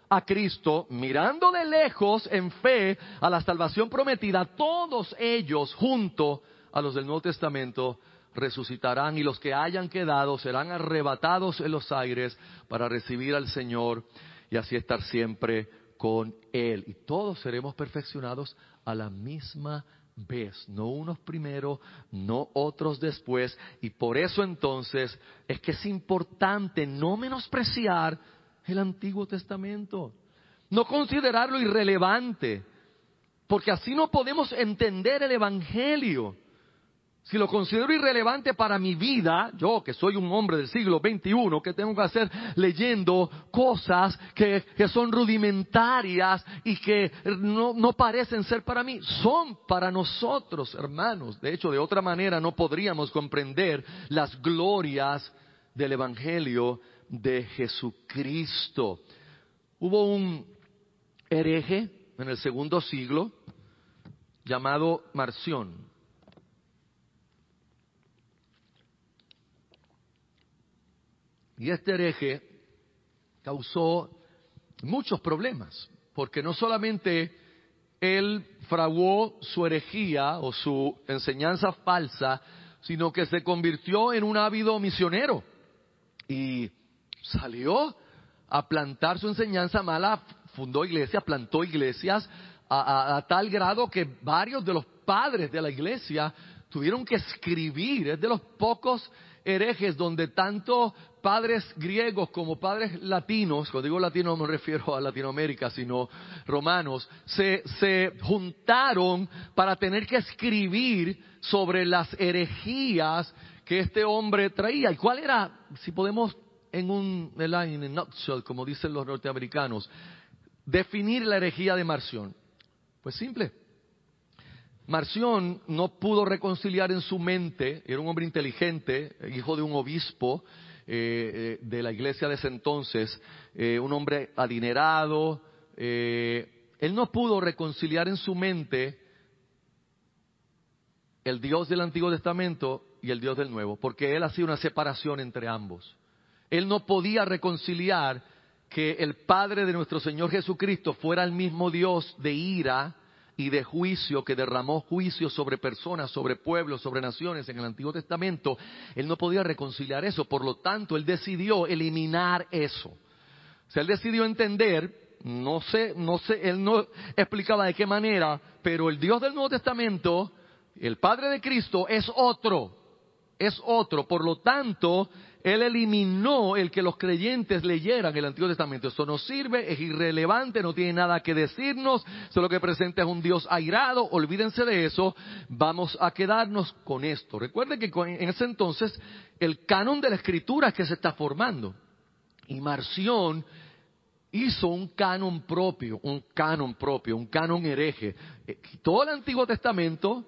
a Cristo, mirando de lejos en fe a la salvación prometida, todos ellos junto a los del Nuevo Testamento resucitarán y los que hayan quedado serán arrebatados en los aires para recibir al Señor y así estar siempre con Él. Y todos seremos perfeccionados a la misma vez, no unos primero, no otros después. Y por eso entonces es que es importante no menospreciar el Antiguo Testamento, no considerarlo irrelevante, porque así no podemos entender el Evangelio. Si lo considero irrelevante para mi vida, yo que soy un hombre del siglo XXI, que tengo que hacer leyendo cosas que, son rudimentarias y que no, no parecen ser para mí, son para nosotros, hermanos. De hecho, de otra manera no podríamos comprender las glorias del Evangelio de Jesucristo. Hubo un hereje en el segundo siglo llamado Marción Y este hereje causó muchos problemas, porque no solamente él fraguó su herejía o su enseñanza falsa, sino que se convirtió en un ávido misionero y salió a plantar su enseñanza mala, fundó iglesias, plantó iglesias, a, tal grado que varios de los padres de la iglesia tuvieron que escribir, es de los pocos herejes donde tanto padres griegos como padres latinos, cuando digo latinos no me refiero a Latinoamérica, sino romanos, se, se juntaron para tener que escribir sobre las herejías que este hombre traía. ¿Y cuál era, si podemos en un en nutshell, como dicen los norteamericanos, definir la herejía de Marción? Pues simple, Marción no pudo reconciliar en su mente, era un hombre inteligente, hijo de un obispo eh, eh, de la iglesia de ese entonces, eh, un hombre adinerado, él no pudo reconciliar en su mente el Dios del Antiguo Testamento y el Dios del Nuevo, porque él hacía una separación entre ambos. Él no podía reconciliar que el Padre de nuestro Señor Jesucristo fuera el mismo Dios de ira, y de juicio que derramó juicio sobre personas, sobre pueblos, sobre naciones en el Antiguo Testamento, él no podía reconciliar eso, por lo tanto él decidió eliminar eso. O sea, él decidió entender, no sé, no sé, él no explicaba de qué manera, pero el Dios del Nuevo Testamento, el Padre de Cristo, es otro, es otro, por lo tanto, él eliminó el que los creyentes leyeran el Antiguo Testamento. Eso no sirve, es irrelevante, no tiene nada que decirnos. Solo que presenta es un Dios airado. Olvídense de eso. Vamos a quedarnos con esto. Recuerden que en ese entonces el canon de la escritura es que se está formando. Y Marción hizo un canon propio, un canon propio, un canon hereje. Eh, todo el Antiguo Testamento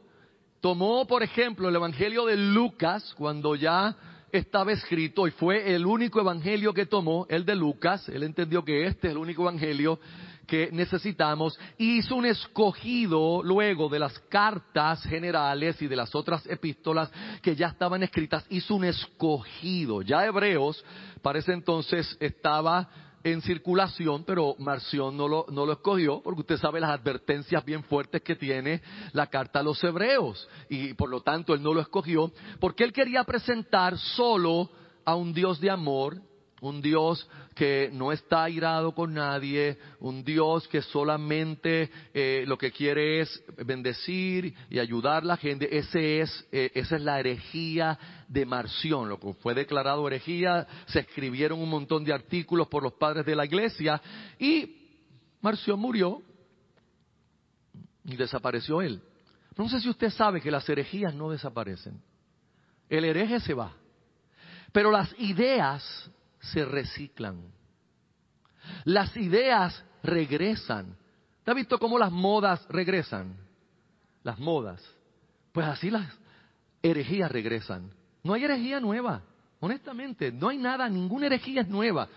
tomó, por ejemplo, el Evangelio de Lucas, cuando ya estaba escrito y fue el único evangelio que tomó, el de Lucas, él entendió que este es el único evangelio que necesitamos, hizo un escogido luego de las cartas generales y de las otras epístolas que ya estaban escritas, hizo un escogido. Ya Hebreos para ese entonces estaba en circulación, pero Marción no lo, no lo escogió, porque usted sabe las advertencias bien fuertes que tiene la carta a los hebreos, y por lo tanto él no lo escogió, porque él quería presentar solo a un Dios de amor un Dios que no está airado con nadie, un Dios que solamente eh, lo que quiere es bendecir y ayudar a la gente. Ese es, eh, esa es la herejía de Marción, lo que fue declarado herejía. Se escribieron un montón de artículos por los padres de la iglesia y Marción murió y desapareció él. No sé si usted sabe que las herejías no desaparecen. El hereje se va Pero las ideas se reciclan. Las ideas regresan. ¿Te has visto cómo las modas regresan? Las modas. Pues así las herejías regresan. No hay herejía nueva. Honestamente, no hay nada, ninguna herejía es nueva.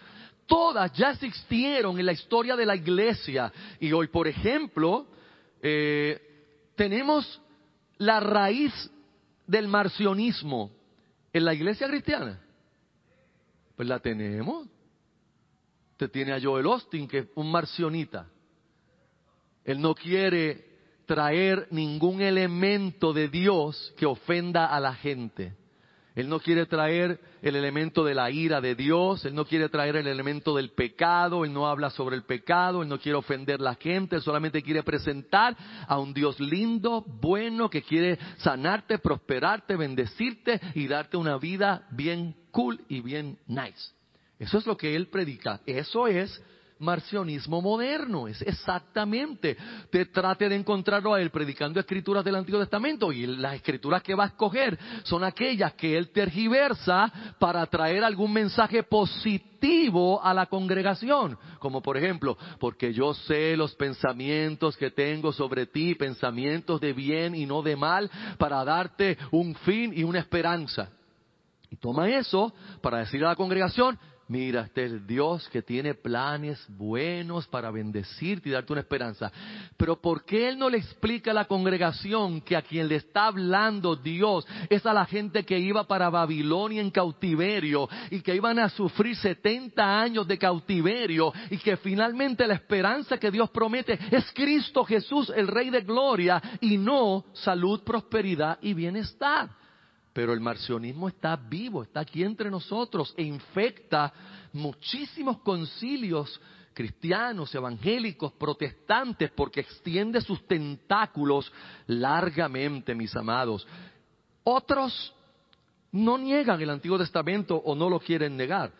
Todas ya existieron en la historia de la iglesia. Y hoy, por ejemplo, eh, tenemos la raíz del marcionismo en la iglesia cristiana. Pues la tenemos. Usted tiene a Joel Austin, que es un marcionita. Él no quiere traer ningún elemento de Dios que ofenda a la gente. Él no quiere traer el elemento de la ira de Dios, Él no quiere traer el elemento del pecado, Él no habla sobre el pecado, Él no quiere ofender a la gente, Él solamente quiere presentar a un Dios lindo, bueno, que quiere sanarte, prosperarte, bendecirte y darte una vida bien cool y bien nice. Eso es lo que Él predica, eso es marcionismo moderno. Es exactamente. Te trate de encontrarlo a él predicando escrituras del Antiguo Testamento y las escrituras que va a escoger son aquellas que él tergiversa para traer algún mensaje positivo a la congregación. Como por ejemplo, porque yo sé los pensamientos que tengo sobre ti, pensamientos de bien y no de mal, para darte un fin y una esperanza. Y toma eso para decir a la congregación, Mira, este es Dios que tiene planes buenos para bendecirte y darte una esperanza. Pero ¿por qué Él no le explica a la congregación que a quien le está hablando Dios es a la gente que iba para Babilonia en cautiverio y que iban a sufrir 70 años de cautiverio y que finalmente la esperanza que Dios promete es Cristo Jesús, el Rey de Gloria, y no salud, prosperidad y bienestar? Pero el marcionismo está vivo, está aquí entre nosotros e infecta muchísimos concilios cristianos, evangélicos, protestantes, porque extiende sus tentáculos largamente, mis amados. Otros no niegan el Antiguo Testamento o no lo quieren negar.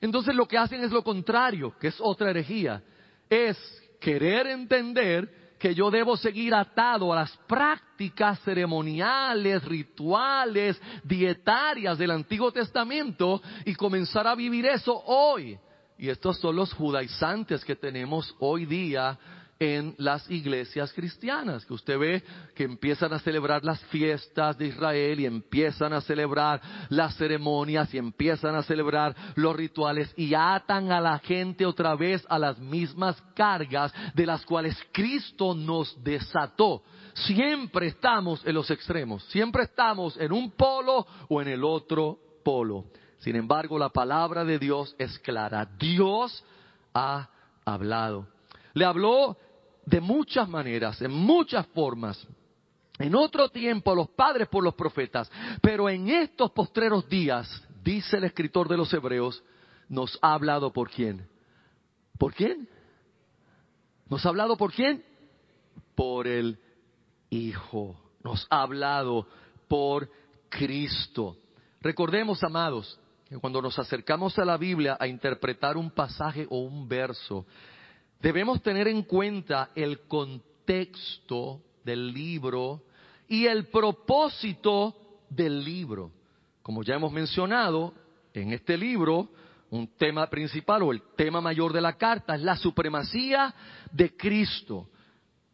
Entonces lo que hacen es lo contrario, que es otra herejía, es querer entender que yo debo seguir atado a las prácticas ceremoniales, rituales, dietarias del Antiguo Testamento y comenzar a vivir eso hoy. Y estos son los judaizantes que tenemos hoy día en las iglesias cristianas, que usted ve que empiezan a celebrar las fiestas de Israel y empiezan a celebrar las ceremonias y empiezan a celebrar los rituales y atan a la gente otra vez a las mismas cargas de las cuales Cristo nos desató. Siempre estamos en los extremos, siempre estamos en un polo o en el otro polo. Sin embargo, la palabra de Dios es clara. Dios ha hablado. Le habló de muchas maneras, en muchas formas. En otro tiempo los padres por los profetas, pero en estos postreros días, dice el escritor de los Hebreos, nos ha hablado por quién. ¿Por quién? ¿Nos ha hablado por quién? Por el Hijo. Nos ha hablado por Cristo. Recordemos, amados, que cuando nos acercamos a la Biblia a interpretar un pasaje o un verso, Debemos tener en cuenta el contexto del libro y el propósito del libro. Como ya hemos mencionado, en este libro, un tema principal o el tema mayor de la carta es la supremacía de Cristo.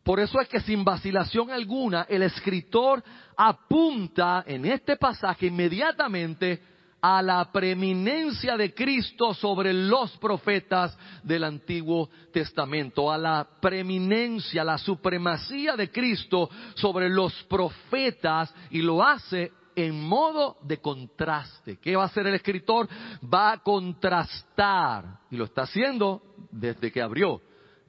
Por eso es que sin vacilación alguna el escritor apunta en este pasaje inmediatamente a la preeminencia de Cristo sobre los profetas del Antiguo Testamento, a la preeminencia, la supremacía de Cristo sobre los profetas y lo hace en modo de contraste. ¿Qué va a hacer el escritor? Va a contrastar y lo está haciendo desde que abrió.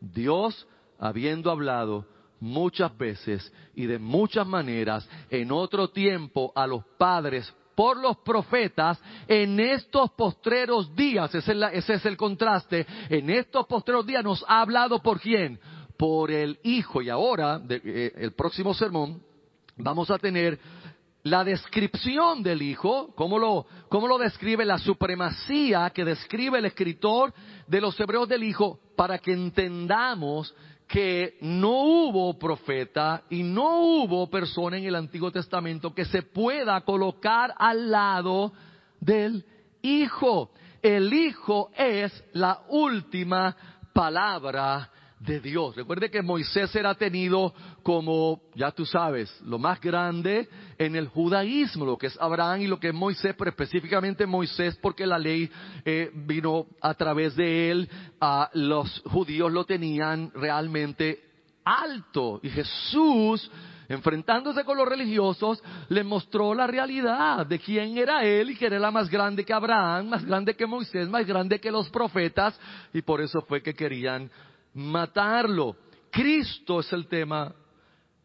Dios habiendo hablado muchas veces y de muchas maneras en otro tiempo a los padres por los profetas en estos postreros días, ese es, el contraste, en estos postreros días nos ha hablado por quién, por el Hijo. Y ahora, eh, el próximo sermón, vamos a tener la descripción del Hijo, cómo lo, cómo lo describe la supremacía que describe el escritor de los Hebreos del Hijo, para que entendamos que no hubo profeta y no hubo persona en el Antiguo Testamento que se pueda colocar al lado del Hijo. El Hijo es la última palabra de Dios. Recuerde que Moisés era tenido como, ya tú sabes, lo más grande en el judaísmo, lo que es Abraham y lo que es Moisés, pero específicamente Moisés porque la ley eh, vino a través de él, a los judíos lo tenían realmente alto. Y Jesús, enfrentándose con los religiosos, le mostró la realidad de quién era él y que era más grande que Abraham, más grande que Moisés, más grande que los profetas, y por eso fue que querían matarlo. Cristo es el tema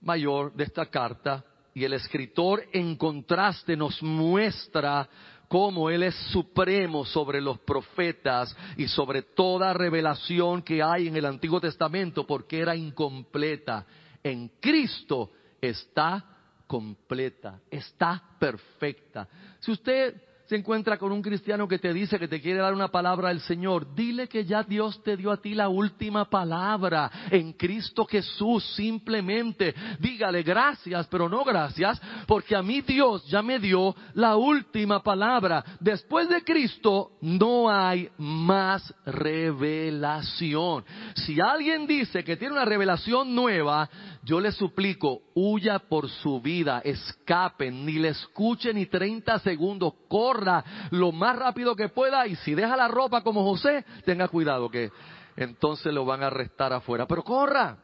mayor de esta carta y el escritor en contraste nos muestra cómo Él es supremo sobre los profetas y sobre toda revelación que hay en el Antiguo Testamento porque era incompleta. En Cristo está completa, está perfecta. Si usted se encuentra con un cristiano que te dice que te quiere dar una palabra del Señor, dile que ya Dios te dio a ti la última palabra en Cristo Jesús. Simplemente dígale gracias, pero no gracias, porque a mí Dios ya me dio la última palabra. Después de Cristo no hay más revelación. Si alguien dice que tiene una revelación nueva, yo le suplico, huya por su vida, escapen, ni le escuche ni 30 segundos, corra lo más rápido que pueda y si deja la ropa como José, tenga cuidado que entonces lo van a arrestar afuera. Pero corra,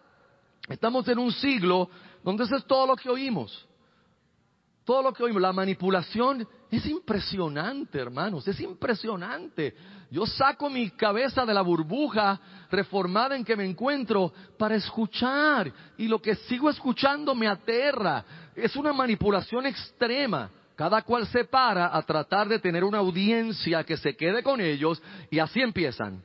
estamos en un siglo donde eso es todo lo que oímos. Todo lo que oímos, la manipulación es impresionante, hermanos, es impresionante. Yo saco mi cabeza de la burbuja reformada en que me encuentro para escuchar y lo que sigo escuchando me aterra. Es una manipulación extrema. Cada cual se para a tratar de tener una audiencia que se quede con ellos y así empiezan.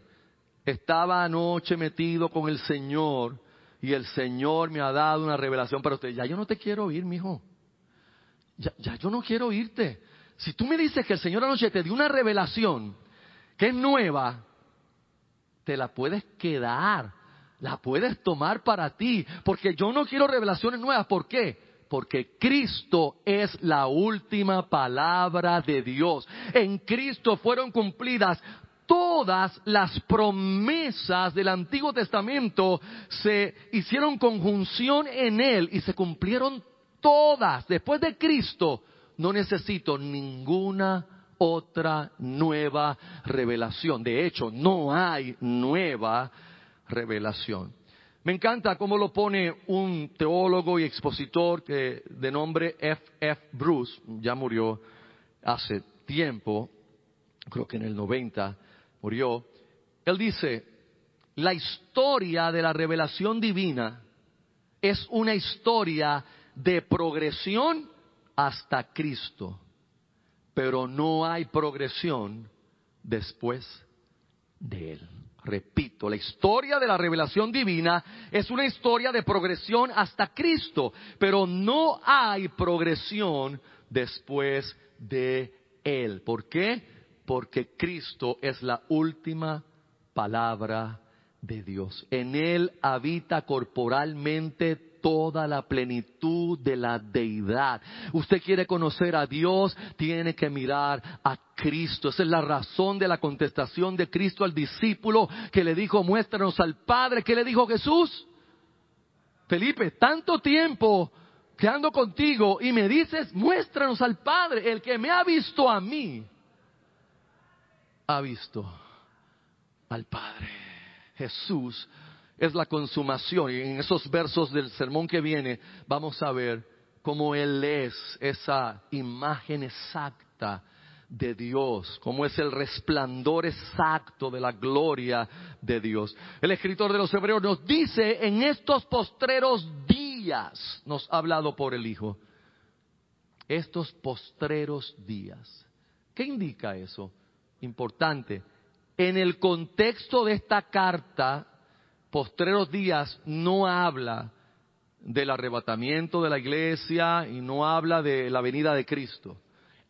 Estaba anoche metido con el Señor y el Señor me ha dado una revelación para usted. Ya yo no te quiero oír, mijo. Ya, ya yo no quiero oírte. Si tú me dices que el Señor anoche te dio una revelación que es nueva, te la puedes quedar, la puedes tomar para ti, porque yo no quiero revelaciones nuevas. ¿Por qué? Porque Cristo es la última palabra de Dios. En Cristo fueron cumplidas todas las promesas del Antiguo Testamento se hicieron conjunción en Él y se cumplieron todas. Después de Cristo, no necesito ninguna otra nueva revelación. De hecho, no hay nueva revelación. Me encanta cómo lo pone un teólogo y expositor que, de nombre F. F. Bruce, ya murió hace tiempo, creo que en el 90 murió. Él dice, la historia de la revelación divina es una historia de progresión hasta Cristo, pero no hay progresión después de Él. Repito, la historia de la revelación divina es una historia de progresión hasta Cristo, pero no hay progresión después de Él. ¿Por qué? Porque Cristo es la última palabra de Dios. En Él habita corporalmente toda la plenitud de la deidad. Usted quiere conocer a Dios, tiene que mirar a Cristo. Esa es la razón de la contestación de Cristo al discípulo que le dijo, muéstranos al Padre. ¿Qué le dijo Jesús? Felipe, tanto tiempo que ando contigo y me dices, muéstranos al Padre. El que me ha visto a mí, ha visto al Padre. Jesús es la consumación. Y en esos versos del sermón que viene vamos a ver cómo Él es esa imagen exacta de Dios, cómo es el resplandor exacto de la gloria de Dios. El escritor de los Hebreos nos dice, en estos postreros días, nos ha hablado por el Hijo, estos postreros días. ¿Qué indica eso? Importante. En el contexto de esta carta, postreros días no habla del arrebatamiento de la iglesia y no habla de la venida de Cristo.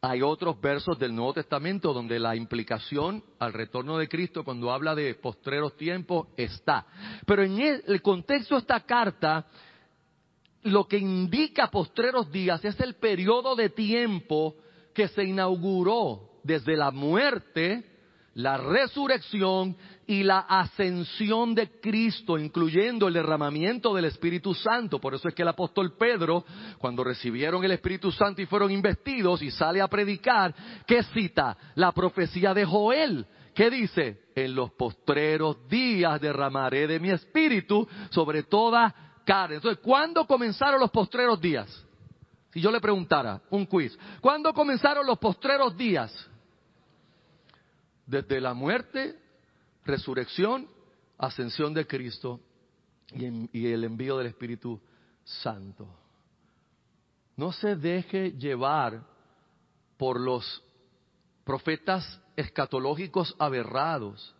Hay otros versos del Nuevo Testamento donde la implicación al retorno de Cristo cuando habla de postreros tiempos está. Pero en el, contexto de esta carta, lo que indica postreros días es el periodo de tiempo que se inauguró desde la muerte, la resurrección y la ascensión de Cristo, incluyendo el derramamiento del Espíritu Santo. Por eso es que el apóstol Pedro, cuando recibieron el Espíritu Santo y fueron investidos y sale a predicar, ¿qué cita? La profecía de Joel. ¿Qué dice? En los postreros días derramaré de mi espíritu sobre toda carne. Entonces, ¿cuándo comenzaron los postreros días? Si yo le preguntara, un quiz, ¿cuándo comenzaron los postreros días? Desde la muerte, resurrección, ascensión de Cristo y, el envío del Espíritu Santo. No se deje llevar por los profetas escatológicos aberrados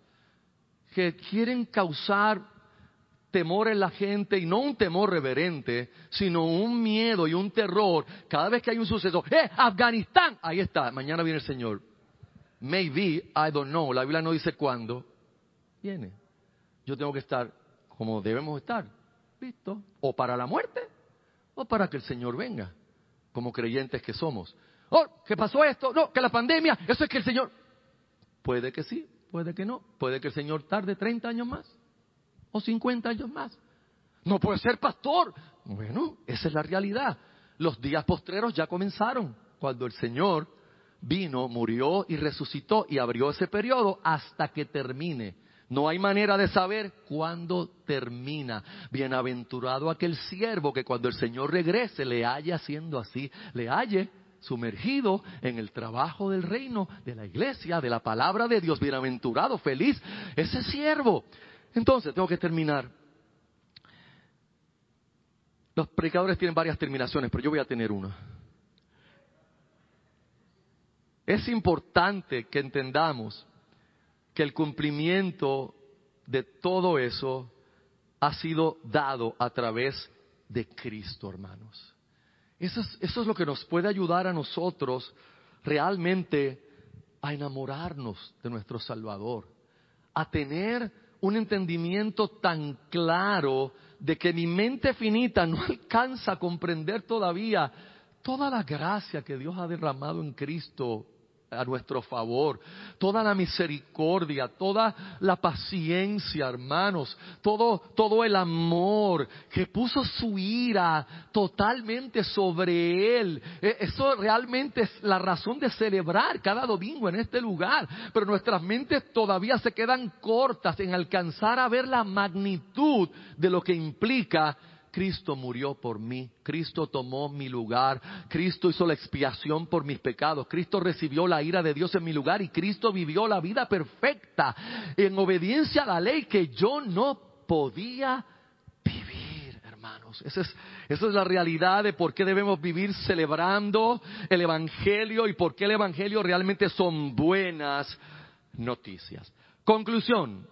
que quieren causar temor en la gente y no un temor reverente, sino un miedo y un terror cada vez que hay un suceso. ¡Eh, Afganistán! Ahí está, mañana viene el Señor. Maybe, I don't know, la Biblia no dice cuándo. Viene. Yo tengo que estar como debemos estar, ¿listo? O para la muerte o para que el Señor venga, como creyentes que somos. Oh, ¿qué pasó esto? No, que la pandemia, eso es que el Señor... Puede que sí, puede que no, puede que el Señor tarde 30 años más o 50 años más. No puede ser pastor. Bueno, esa es la realidad. Los días postreros ya comenzaron, cuando el Señor vino, murió y resucitó y abrió ese periodo hasta que termine. No hay manera de saber cuándo termina. Bienaventurado aquel siervo que cuando el Señor regrese le haya haciendo así, le halle sumergido en el trabajo del reino, de la iglesia, de la palabra de Dios. Bienaventurado, feliz, ese siervo. Entonces, tengo que terminar. Los predicadores tienen varias terminaciones, pero yo voy a tener una. Es importante que entendamos que el cumplimiento de todo eso ha sido dado a través de Cristo, hermanos. Eso es, eso es lo que nos puede ayudar a nosotros realmente a enamorarnos de nuestro Salvador, a tener un entendimiento tan claro de que mi mente finita no alcanza a comprender todavía toda la gracia que Dios ha derramado en Cristo a nuestro favor, toda la misericordia, toda la paciencia, hermanos, todo, todo el amor que puso su ira totalmente sobre él. E, eso realmente es la razón de celebrar cada domingo en este lugar, pero nuestras mentes todavía se quedan cortas en alcanzar a ver la magnitud de lo que implica Cristo murió por mí, Cristo tomó mi lugar, Cristo hizo la expiación por mis pecados, Cristo recibió la ira de Dios en mi lugar y Cristo vivió la vida perfecta en obediencia a la ley que yo no podía vivir, hermanos. Esa es, esa es la realidad de por qué debemos vivir celebrando el Evangelio y por qué el Evangelio realmente son buenas noticias. Conclusión.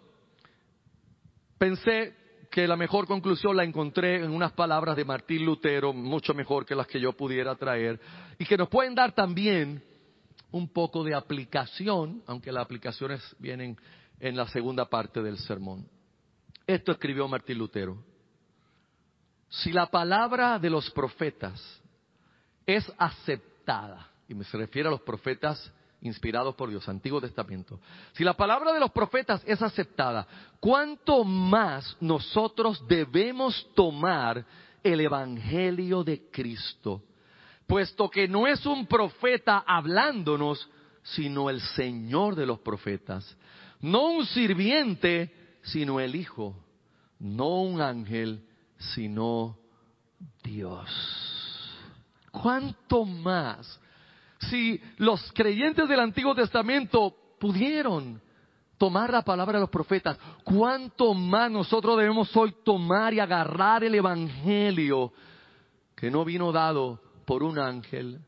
Pensé que la mejor conclusión la encontré en unas palabras de Martín Lutero, mucho mejor que las que yo pudiera traer, y que nos pueden dar también un poco de aplicación, aunque las aplicaciones vienen en la segunda parte del sermón. Esto escribió Martín Lutero. Si la palabra de los profetas es aceptada, y me se refiere a los profetas inspirados por Dios, Antiguo Testamento. Si la palabra de los profetas es aceptada, ¿cuánto más nosotros debemos tomar el Evangelio de Cristo? Puesto que no es un profeta hablándonos, sino el Señor de los profetas. No un sirviente, sino el Hijo. No un ángel, sino Dios. ¿Cuánto más? Si los creyentes del Antiguo Testamento pudieron tomar la palabra de los profetas, ¿cuánto más nosotros debemos hoy tomar y agarrar el Evangelio que no vino dado por un ángel,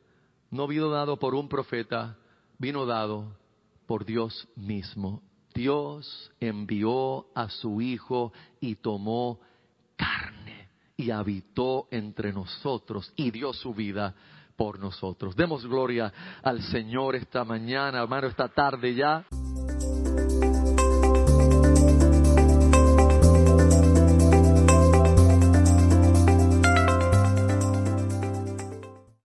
no vino dado por un profeta, vino dado por Dios mismo? Dios envió a su Hijo y tomó carne y habitó entre nosotros y dio su vida por nosotros. Demos gloria al Señor esta mañana, hermano, esta tarde ya.